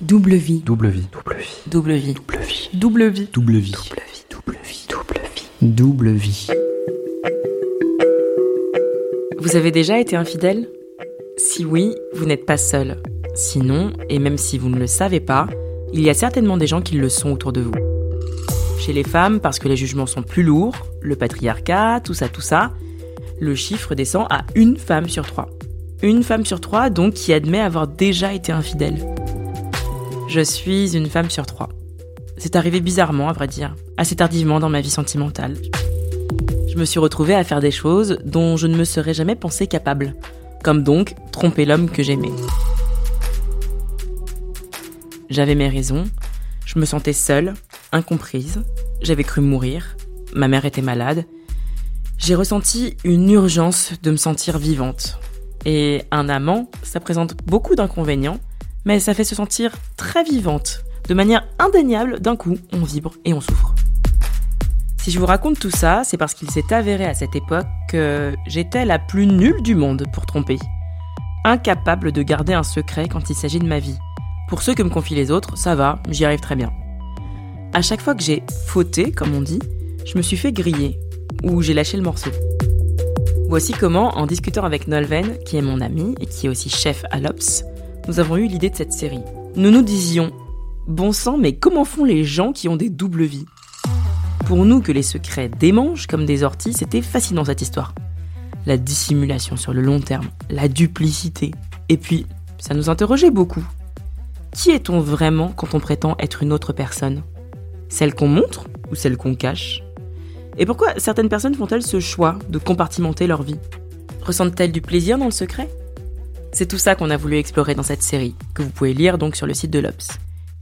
Double vie. Double vie. Double vie. Double vie. Double vie. Double vie. Double vie. Double vie. Double vie. Double vie. Vous avez déjà été infidèle Si oui, vous n'êtes pas seul. Sinon, et même si vous ne le savez pas, il y a certainement des gens qui le sont autour de vous. Chez les femmes, parce que les jugements sont plus lourds, le patriarcat, tout ça, tout ça, le chiffre descend à une femme sur trois. Une femme sur trois, donc, qui admet avoir déjà été infidèle. Je suis une femme sur trois. C'est arrivé bizarrement, à vrai dire, assez tardivement dans ma vie sentimentale. Je me suis retrouvée à faire des choses dont je ne me serais jamais pensée capable, comme donc tromper l'homme que j'aimais. J'avais mes raisons, je me sentais seule, incomprise, j'avais cru mourir, ma mère était malade, j'ai ressenti une urgence de me sentir vivante. Et un amant, ça présente beaucoup d'inconvénients, mais ça fait se sentir très vivante. De manière indéniable, d'un coup, on vibre et on souffre. Si je vous raconte tout ça, c'est parce qu'il s'est avéré à cette époque que j'étais la plus nulle du monde pour tromper. Incapable de garder un secret quand il s'agit de ma vie. Pour ceux que me confient les autres, ça va, j'y arrive très bien. À chaque fois que j'ai fauté, comme on dit, je me suis fait griller, ou j'ai lâché le morceau. Voici comment, en discutant avec Nolven, qui est mon ami et qui est aussi chef à l'Ops, nous avons eu l'idée de cette série. Nous nous disions Bon sang, mais comment font les gens qui ont des doubles vies? Pour nous que les secrets démangent comme des orties, c'était fascinant cette histoire. La dissimulation sur le long terme, la duplicité. Et puis, ça nous interrogeait beaucoup. Qui est-on vraiment quand on prétend être une autre personne? Celle qu'on montre ou celle qu'on cache? Et pourquoi certaines personnes font-elles ce choix de compartimenter leur vie? Ressentent-elles du plaisir dans le secret? C'est tout ça qu'on a voulu explorer dans cette série, que vous pouvez lire donc sur le site de l'Obs,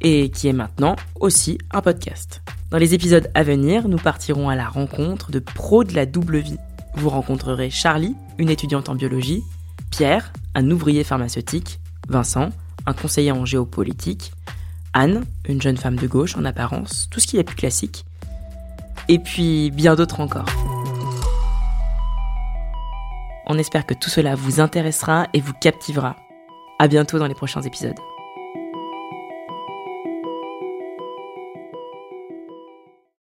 et qui est maintenant aussi un podcast. Dans les épisodes à venir, nous partirons à la rencontre de pros de la double vie. Vous rencontrerez Charlie, une étudiante en biologie, Pierre, un ouvrier pharmaceutique, Vincent, un conseiller en géopolitique, Anne, une jeune femme de gauche en apparence, tout ce qui est plus classique, et puis bien d'autres encore. On espère que tout cela vous intéressera et vous captivera. À bientôt dans les prochains épisodes.